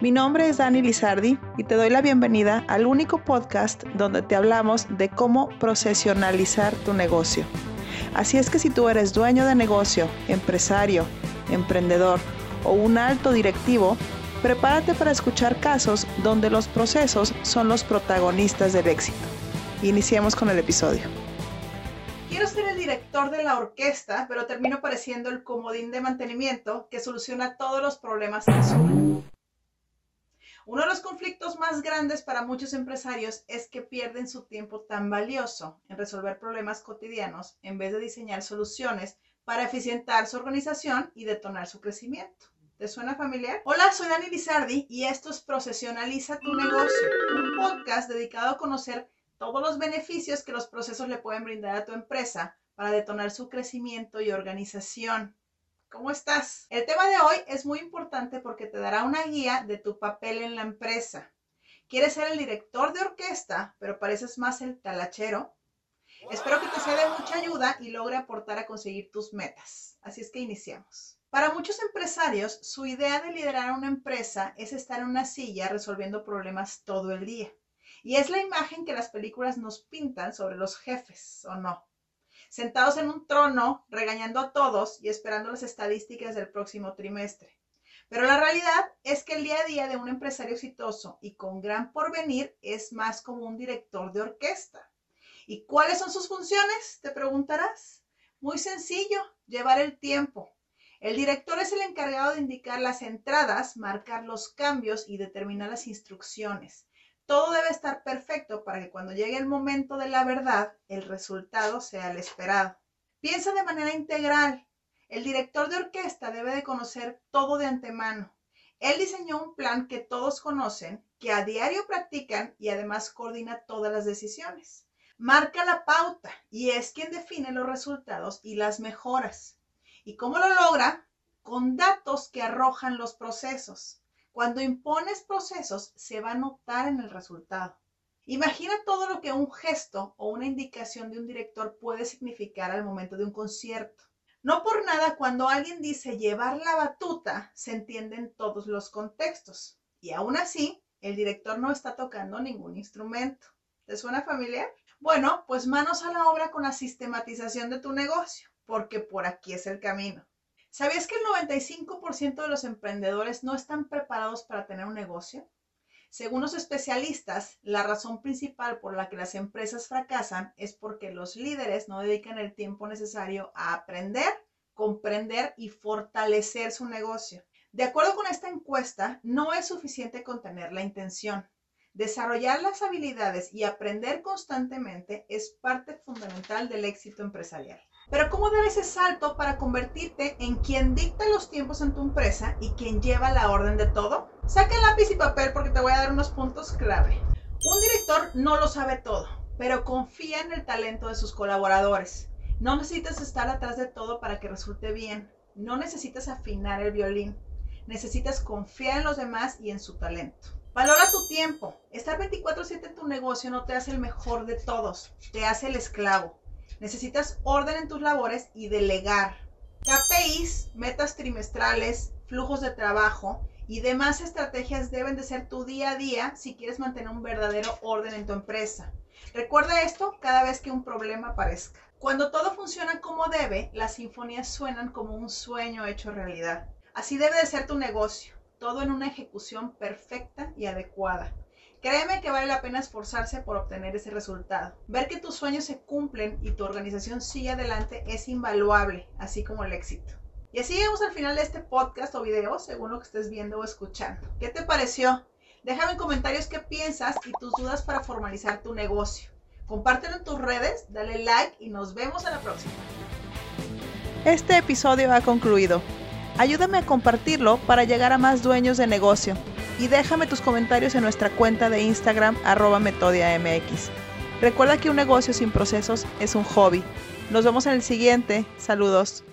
Mi nombre es Dani Lizardi y te doy la bienvenida al único podcast donde te hablamos de cómo procesionalizar tu negocio. Así es que si tú eres dueño de negocio, empresario, emprendedor o un alto directivo, prepárate para escuchar casos donde los procesos son los protagonistas del éxito. Iniciemos con el episodio. Quiero ser el director de la orquesta, pero termino pareciendo el comodín de mantenimiento que soluciona todos los problemas que surgen. Uno de los conflictos más grandes para muchos empresarios es que pierden su tiempo tan valioso en resolver problemas cotidianos en vez de diseñar soluciones para eficientar su organización y detonar su crecimiento. ¿Te suena familiar? Hola, soy Dani Lizardi y esto es Procesionaliza tu negocio, un podcast dedicado a conocer todos los beneficios que los procesos le pueden brindar a tu empresa para detonar su crecimiento y organización. ¿Cómo estás? El tema de hoy es muy importante porque te dará una guía de tu papel en la empresa. ¿Quieres ser el director de orquesta, pero pareces más el talachero? Espero que te sea de mucha ayuda y logre aportar a conseguir tus metas. Así es que iniciamos. Para muchos empresarios, su idea de liderar una empresa es estar en una silla resolviendo problemas todo el día. Y es la imagen que las películas nos pintan sobre los jefes, ¿o no? Sentados en un trono, regañando a todos y esperando las estadísticas del próximo trimestre. Pero la realidad es que el día a día de un empresario exitoso y con gran porvenir es más como un director de orquesta. ¿Y cuáles son sus funciones? Te preguntarás. Muy sencillo, llevar el tiempo. El director es el encargado de indicar las entradas, marcar los cambios y determinar las instrucciones. Todo debe estar perfecto para que cuando llegue el momento de la verdad, el resultado sea el esperado. Piensa de manera integral. El director de orquesta debe de conocer todo de antemano. Él diseñó un plan que todos conocen, que a diario practican y además coordina todas las decisiones. Marca la pauta y es quien define los resultados y las mejoras. ¿Y cómo lo logra? Con datos que arrojan los procesos. Cuando impones procesos, se va a notar en el resultado. Imagina todo lo que un gesto o una indicación de un director puede significar al momento de un concierto. No por nada cuando alguien dice llevar la batuta, se entiende en todos los contextos. Y aún así, el director no está tocando ningún instrumento. ¿Te suena familiar? Bueno, pues manos a la obra con la sistematización de tu negocio, porque por aquí es el camino. ¿Sabías que el 95% de los emprendedores no están preparados para tener un negocio? Según los especialistas, la razón principal por la que las empresas fracasan es porque los líderes no dedican el tiempo necesario a aprender, comprender y fortalecer su negocio. De acuerdo con esta encuesta, no es suficiente con tener la intención. Desarrollar las habilidades y aprender constantemente es parte fundamental del éxito empresarial. Pero ¿cómo dar ese salto para convertirte en quien dicta los tiempos en tu empresa y quien lleva la orden de todo? Saca lápiz y papel porque te voy a dar unos puntos clave. Un director no lo sabe todo, pero confía en el talento de sus colaboradores. No necesitas estar atrás de todo para que resulte bien. No necesitas afinar el violín. Necesitas confiar en los demás y en su talento. Valora tu tiempo. Estar 24/7 en tu negocio no te hace el mejor de todos, te hace el esclavo. Necesitas orden en tus labores y delegar. KPIs, metas trimestrales, flujos de trabajo y demás estrategias deben de ser tu día a día si quieres mantener un verdadero orden en tu empresa. Recuerda esto cada vez que un problema aparezca. Cuando todo funciona como debe, las sinfonías suenan como un sueño hecho realidad. Así debe de ser tu negocio, todo en una ejecución perfecta y adecuada. Créeme que vale la pena esforzarse por obtener ese resultado. Ver que tus sueños se cumplen y tu organización sigue adelante es invaluable, así como el éxito. Y así llegamos al final de este podcast o video, según lo que estés viendo o escuchando. ¿Qué te pareció? Déjame en comentarios qué piensas y tus dudas para formalizar tu negocio. Compártelo en tus redes, dale like y nos vemos en la próxima. Este episodio ha concluido. Ayúdame a compartirlo para llegar a más dueños de negocio y déjame tus comentarios en nuestra cuenta de Instagram arroba metodiamx. Recuerda que un negocio sin procesos es un hobby. Nos vemos en el siguiente. Saludos.